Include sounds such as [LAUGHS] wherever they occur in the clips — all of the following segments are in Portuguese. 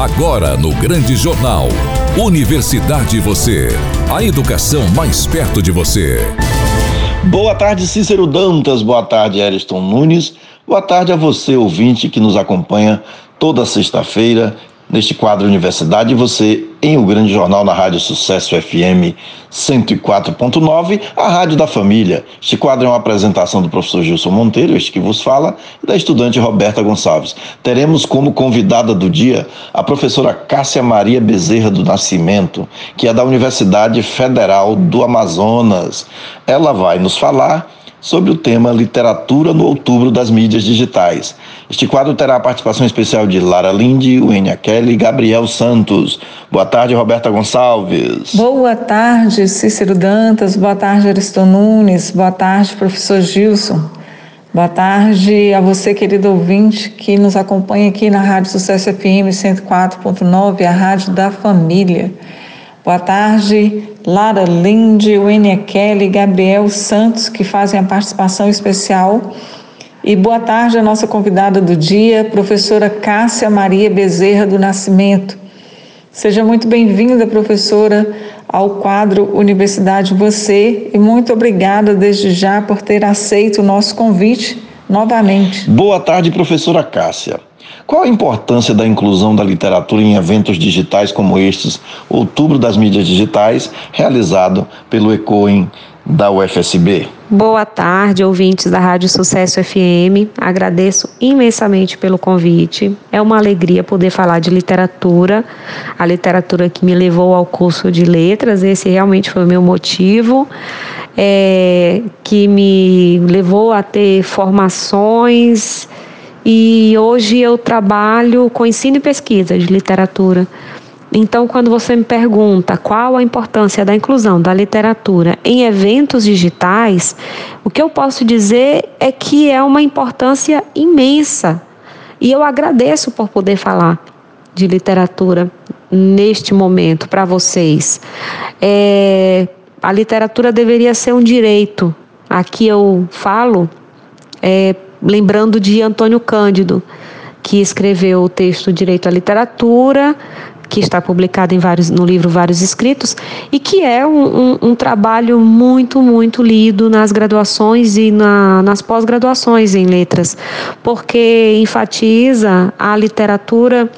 Agora no Grande Jornal. Universidade Você. A educação mais perto de você. Boa tarde, Cícero Dantas. Boa tarde, Ariston Nunes. Boa tarde a você, ouvinte, que nos acompanha toda sexta-feira neste quadro Universidade, você em o Grande Jornal na Rádio Sucesso FM 104.9, a Rádio da Família. Este quadro é uma apresentação do professor Gilson Monteiro, este que vos fala, e da estudante Roberta Gonçalves. Teremos como convidada do dia a professora Cássia Maria Bezerra do Nascimento, que é da Universidade Federal do Amazonas. Ela vai nos falar sobre o tema Literatura no Outubro das Mídias Digitais. Este quadro terá a participação especial de Lara Linde, Wênia Kelly e Gabriel Santos. Boa tarde, Roberta Gonçalves. Boa tarde, Cícero Dantas. Boa tarde, Aristo Nunes. Boa tarde, professor Gilson. Boa tarde a você, querido ouvinte, que nos acompanha aqui na Rádio Sucesso FM 104.9, a Rádio da Família. Boa tarde, Lara Linde, Wênia Kelly, Gabriel Santos, que fazem a participação especial. E boa tarde a nossa convidada do dia, professora Cássia Maria Bezerra do Nascimento. Seja muito bem-vinda, professora, ao quadro Universidade Você e muito obrigada desde já por ter aceito o nosso convite novamente. Boa tarde, professora Cássia. Qual a importância da inclusão da literatura em eventos digitais como estes, Outubro das Mídias Digitais, realizado pelo ECOIN da UFSB? Boa tarde, ouvintes da Rádio Sucesso FM. Agradeço imensamente pelo convite. É uma alegria poder falar de literatura, a literatura que me levou ao curso de letras, esse realmente foi o meu motivo. É, que me levou a ter formações e hoje eu trabalho com ensino e pesquisa de literatura. Então, quando você me pergunta qual a importância da inclusão da literatura em eventos digitais, o que eu posso dizer é que é uma importância imensa. E eu agradeço por poder falar de literatura neste momento para vocês. É, a literatura deveria ser um direito. Aqui eu falo é, lembrando de Antônio Cândido, que escreveu o texto Direito à Literatura, que está publicado em vários, no livro Vários Escritos, e que é um, um, um trabalho muito, muito lido nas graduações e na, nas pós-graduações em letras, porque enfatiza a literatura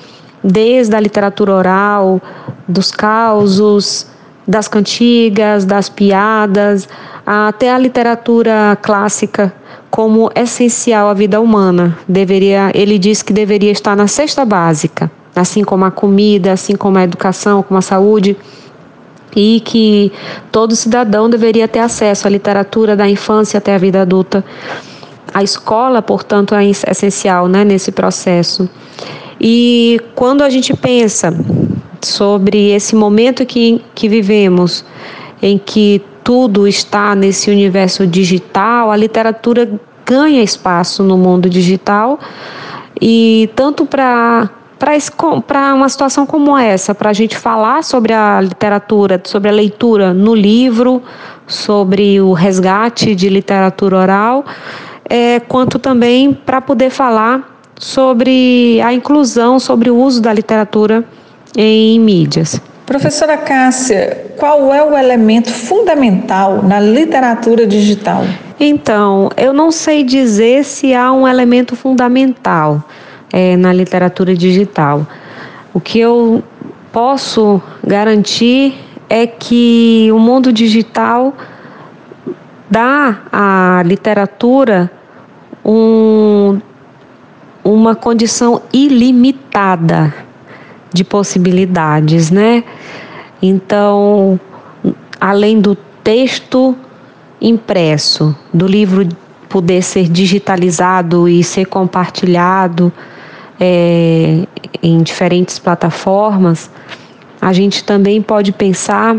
desde a literatura oral, dos causos, das cantigas, das piadas, até a literatura clássica como essencial à vida humana. Deveria, ele diz que deveria estar na cesta básica, assim como a comida, assim como a educação, como a saúde, e que todo cidadão deveria ter acesso à literatura da infância até a vida adulta. A escola, portanto, é essencial né, nesse processo. E quando a gente pensa sobre esse momento que, que vivemos, em que tudo está nesse universo digital, a literatura ganha espaço no mundo digital e tanto para para uma situação como essa, para a gente falar sobre a literatura, sobre a leitura no livro, sobre o resgate de literatura oral, é, quanto também para poder falar sobre a inclusão, sobre o uso da literatura em mídias. Professora Cássia, qual é o elemento fundamental na literatura digital? Então, eu não sei dizer se há um elemento fundamental é, na literatura digital. O que eu posso garantir é que o mundo digital dá à literatura um, uma condição ilimitada de possibilidades, né? Então, além do texto impresso, do livro poder ser digitalizado e ser compartilhado é, em diferentes plataformas, a gente também pode pensar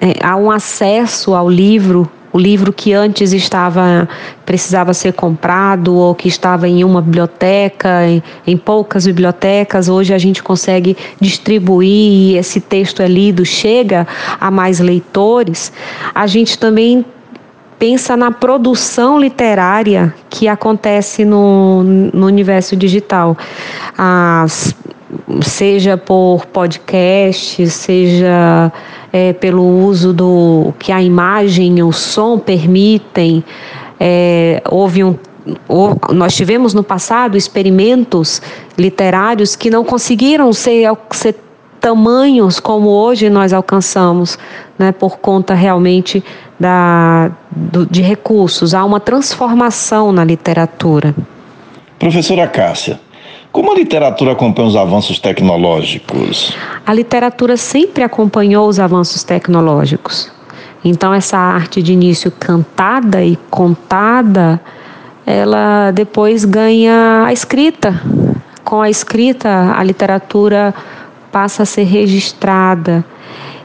é, a um acesso ao livro o livro que antes estava precisava ser comprado ou que estava em uma biblioteca, em, em poucas bibliotecas, hoje a gente consegue distribuir e esse texto é lido, chega a mais leitores. A gente também pensa na produção literária que acontece no, no universo digital. As seja por podcast, seja é, pelo uso do que a imagem e o som permitem. É, houve um nós tivemos no passado experimentos literários que não conseguiram ser, ser tamanhos como hoje nós alcançamos, né, por conta realmente da, do, de recursos. Há uma transformação na literatura. Professora Cássia, como a literatura acompanha os avanços tecnológicos? A literatura sempre acompanhou os avanços tecnológicos. Então, essa arte de início cantada e contada, ela depois ganha a escrita. Com a escrita, a literatura passa a ser registrada.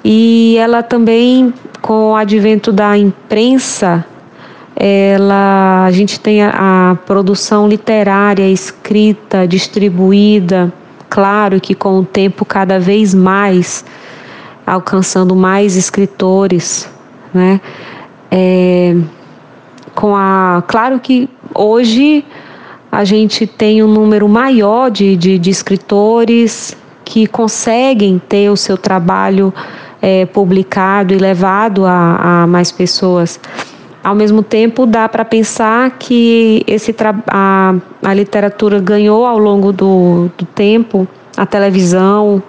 E ela também, com o advento da imprensa, ela, a gente tem a, a produção literária escrita, distribuída, claro que com o tempo cada vez mais alcançando mais escritores, né? É, com a, claro que hoje a gente tem um número maior de, de, de escritores que conseguem ter o seu trabalho é, publicado e levado a, a mais pessoas. Ao mesmo tempo, dá para pensar que esse a, a literatura ganhou ao longo do, do tempo, a televisão,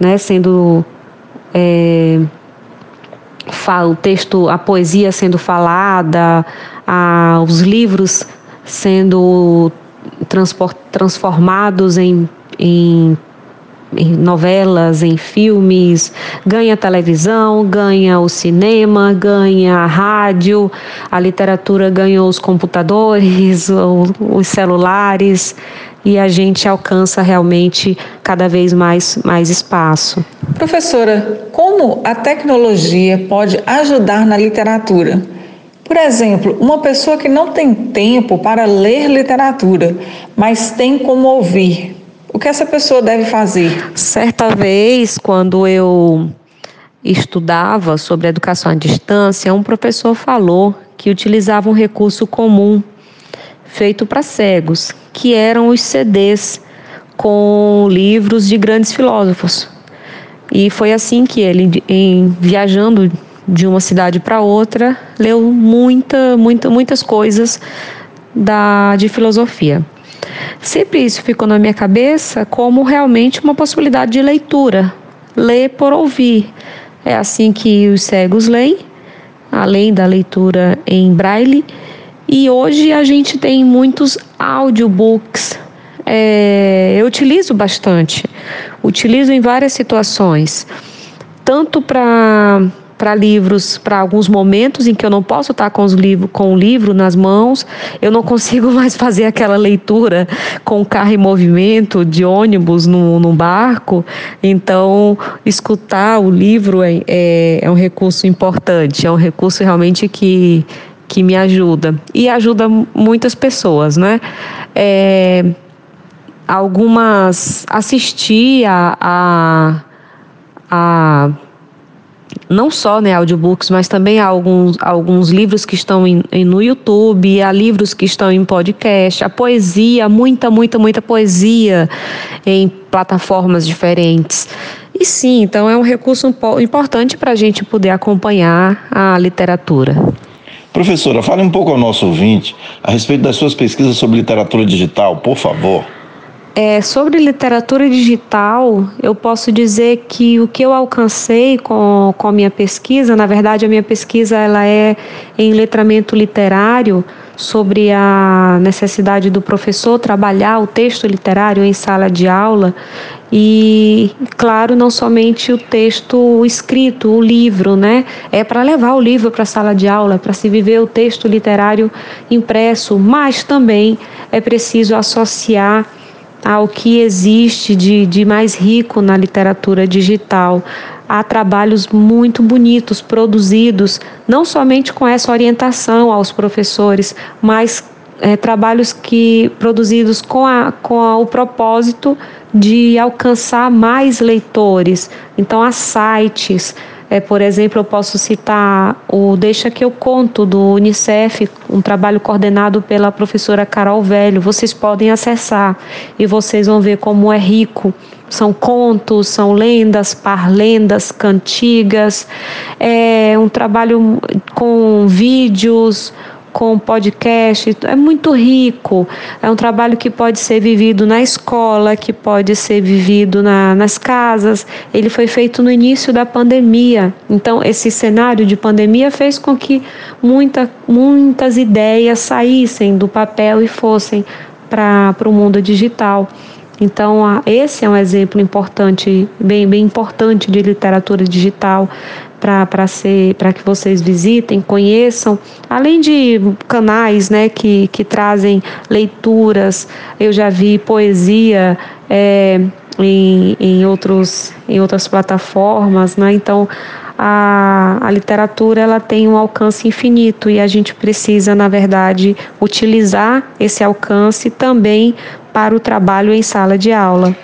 né, sendo é, o texto, a poesia sendo falada, a, os livros sendo transformados em, em em novelas, em filmes, ganha televisão, ganha o cinema, ganha a rádio, a literatura ganhou os computadores, [LAUGHS] os celulares e a gente alcança realmente cada vez mais, mais espaço. Professora, como a tecnologia pode ajudar na literatura? Por exemplo, uma pessoa que não tem tempo para ler literatura, mas tem como ouvir, o que essa pessoa deve fazer? Certa vez, quando eu estudava sobre educação à distância, um professor falou que utilizava um recurso comum feito para cegos, que eram os CDs com livros de grandes filósofos. E foi assim que ele, em, viajando de uma cidade para outra, leu muita, muita, muitas coisas da, de filosofia. Sempre isso ficou na minha cabeça como realmente uma possibilidade de leitura, ler por ouvir. É assim que os cegos leem, além da leitura em braille. E hoje a gente tem muitos audiobooks. É, eu utilizo bastante, utilizo em várias situações, tanto para para livros, para alguns momentos em que eu não posso estar com, os livro, com o livro nas mãos, eu não consigo [LAUGHS] mais fazer aquela leitura com o carro em movimento, de ônibus, no, no barco. Então, escutar o livro é, é, é um recurso importante, é um recurso realmente que, que me ajuda. E ajuda muitas pessoas, né? É, algumas assistir a, a, a não só né, audiobooks, mas também há alguns, alguns livros que estão em, em, no YouTube, há livros que estão em podcast, a poesia, muita, muita, muita poesia em plataformas diferentes. E sim, então é um recurso importante para a gente poder acompanhar a literatura. Professora, fale um pouco ao nosso ouvinte a respeito das suas pesquisas sobre literatura digital, por favor. É, sobre literatura digital, eu posso dizer que o que eu alcancei com, com a minha pesquisa, na verdade a minha pesquisa ela é em letramento literário, sobre a necessidade do professor trabalhar o texto literário em sala de aula e, claro, não somente o texto escrito, o livro, né? É para levar o livro para a sala de aula, para se viver o texto literário impresso, mas também é preciso associar ao que existe de, de mais rico na literatura digital. Há trabalhos muito bonitos produzidos, não somente com essa orientação aos professores, mas é, trabalhos que produzidos com, a, com a, o propósito de alcançar mais leitores. Então, há sites É, por exemplo, eu posso citar o Deixa que eu conto do Unicef, um trabalho coordenado pela professora Carol Velho. Vocês podem acessar e vocês vão ver como é rico. São contos, são lendas, parlendas, cantigas. É um trabalho com vídeos, com podcast, é muito rico. É um trabalho que pode ser vivido na escola, que pode ser vivido na, nas casas. Ele foi feito no início da pandemia. Então, esse cenário de pandemia fez com que muita, muitas ideias saíssem do papel e fossem para o mundo digital. Então, esse é um exemplo importante, bem, bem importante de literatura digital para ser para que vocês visitem, conheçam, além de canais né, que, que trazem leituras, eu já vi poesia é, em, em, outros, em outras plataformas, né? então a, a literatura ela tem um alcance infinito e a gente precisa, na verdade, utilizar esse alcance também para o trabalho em sala de aula.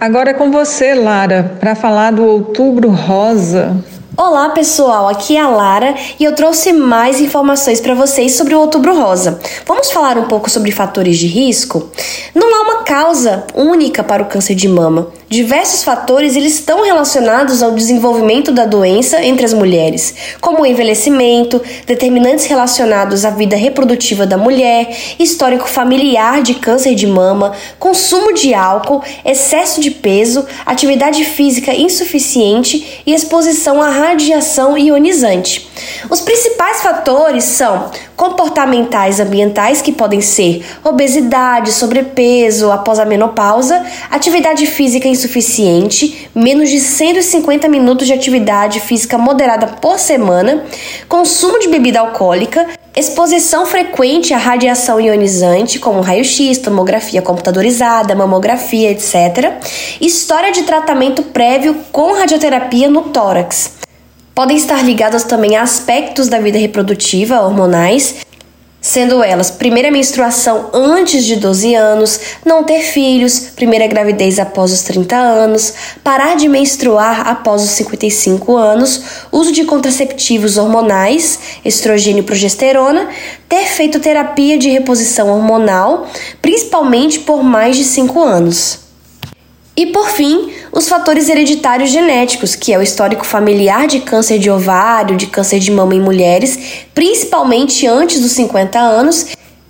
Agora é com você, Lara, para falar do Outubro Rosa. Olá pessoal, aqui é a Lara e eu trouxe mais informações para vocês sobre o Outubro Rosa. Vamos falar um pouco sobre fatores de risco? Não há uma causa única para o câncer de mama. Diversos fatores eles estão relacionados ao desenvolvimento da doença entre as mulheres, como o envelhecimento, determinantes relacionados à vida reprodutiva da mulher, histórico familiar de câncer de mama, consumo de álcool, excesso de peso, atividade física insuficiente e exposição à radiação ionizante. Os principais fatores são comportamentais ambientais, que podem ser obesidade, sobrepeso após a menopausa, atividade física insuficiente, menos de 150 minutos de atividade física moderada por semana, consumo de bebida alcoólica, exposição frequente à radiação ionizante, como raio-x, tomografia computadorizada, mamografia, etc., história de tratamento prévio com radioterapia no tórax. Podem estar ligadas também a aspectos da vida reprodutiva, hormonais, sendo elas primeira menstruação antes de 12 anos, não ter filhos, primeira gravidez após os 30 anos, parar de menstruar após os 55 anos, uso de contraceptivos hormonais, estrogênio e progesterona, ter feito terapia de reposição hormonal, principalmente por mais de 5 anos. E por fim, os fatores hereditários genéticos, que é o histórico familiar de câncer de ovário, de câncer de mama em mulheres, principalmente antes dos 50 anos,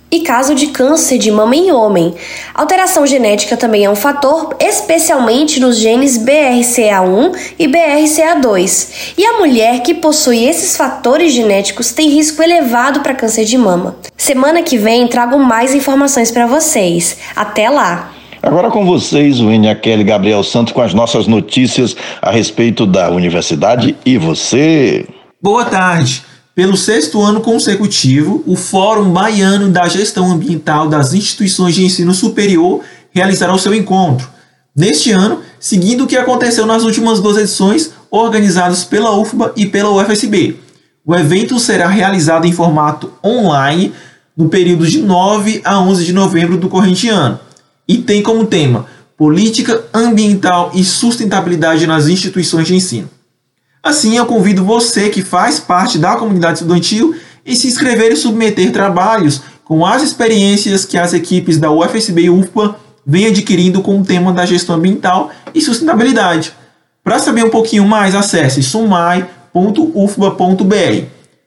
e caso de câncer de mama em homem. Alteração genética também é um fator, especialmente nos genes BRCA1 e BRCA2. E a mulher que possui esses fatores genéticos tem risco elevado para câncer de mama. Semana que vem trago mais informações para vocês. Até lá! Agora com vocês, o Kelly Gabriel Santos, com as nossas notícias a respeito da universidade e você. Boa tarde. Pelo sexto ano consecutivo, o Fórum Baiano da Gestão Ambiental das Instituições de Ensino Superior realizará o seu encontro. Neste ano, seguindo o que aconteceu nas últimas duas edições, organizadas pela UFBA e pela UFSB. O evento será realizado em formato online no período de 9 a 11 de novembro do corrente ano e tem como tema Política Ambiental e Sustentabilidade nas Instituições de Ensino. Assim, eu convido você que faz parte da comunidade estudantil em se inscrever e submeter trabalhos com as experiências que as equipes da UFSB e UFPA vêm adquirindo com o tema da gestão ambiental e sustentabilidade. Para saber um pouquinho mais, acesse sumai.ufba.br.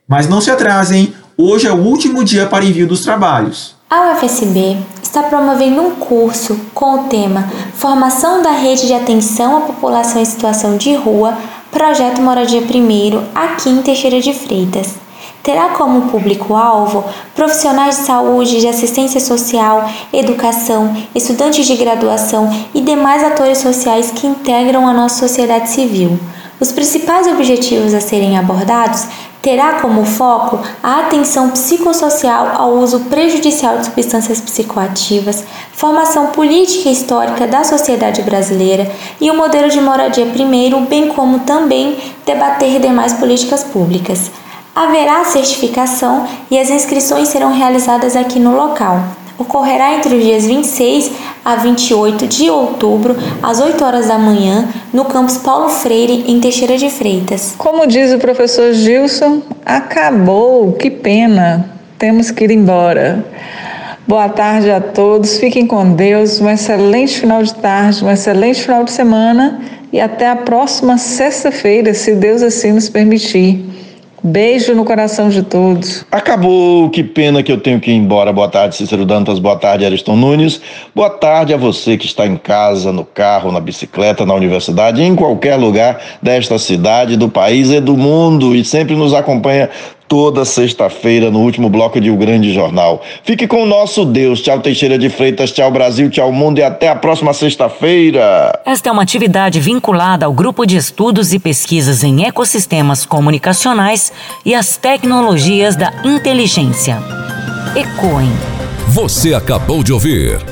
Mas não se atrasem, hoje é o último dia para envio dos trabalhos. A UFSB está promovendo um curso com o tema Formação da Rede de Atenção à População em Situação de Rua, Projeto Moradia Primeiro, aqui em Teixeira de Freitas. Terá como público-alvo profissionais de saúde, de assistência social, educação, estudantes de graduação e demais atores sociais que integram a nossa sociedade civil. Os principais objetivos a serem abordados terá como foco a atenção psicossocial ao uso prejudicial de substâncias psicoativas, formação política e histórica da sociedade brasileira e o modelo de moradia primeiro, bem como também debater demais políticas públicas. Haverá certificação e as inscrições serão realizadas aqui no local. Ocorrerá entre os dias 26 a 28 de outubro, às 8 horas da manhã, no campus Paulo Freire, em Teixeira de Freitas. Como diz o professor Gilson, acabou, que pena, temos que ir embora. Boa tarde a todos, fiquem com Deus, um excelente final de tarde, um excelente final de semana e até a próxima sexta-feira, se Deus assim nos permitir. Beijo no coração de todos. Acabou, que pena que eu tenho que ir embora. Boa tarde, Cícero Dantas. Boa tarde, Ariston Nunes. Boa tarde a você que está em casa, no carro, na bicicleta, na universidade, em qualquer lugar desta cidade, do país e do mundo e sempre nos acompanha toda sexta-feira no último bloco de O Grande Jornal. Fique com o nosso Deus. Tchau, Teixeira de Freitas. Tchau, Brasil. Tchau, mundo. E até a próxima sexta-feira. Esta é uma atividade vinculada ao Grupo de Estudos e Pesquisas em Ecossistemas Comunicacionais e as Tecnologias da Inteligência. ECOEM. Você acabou de ouvir.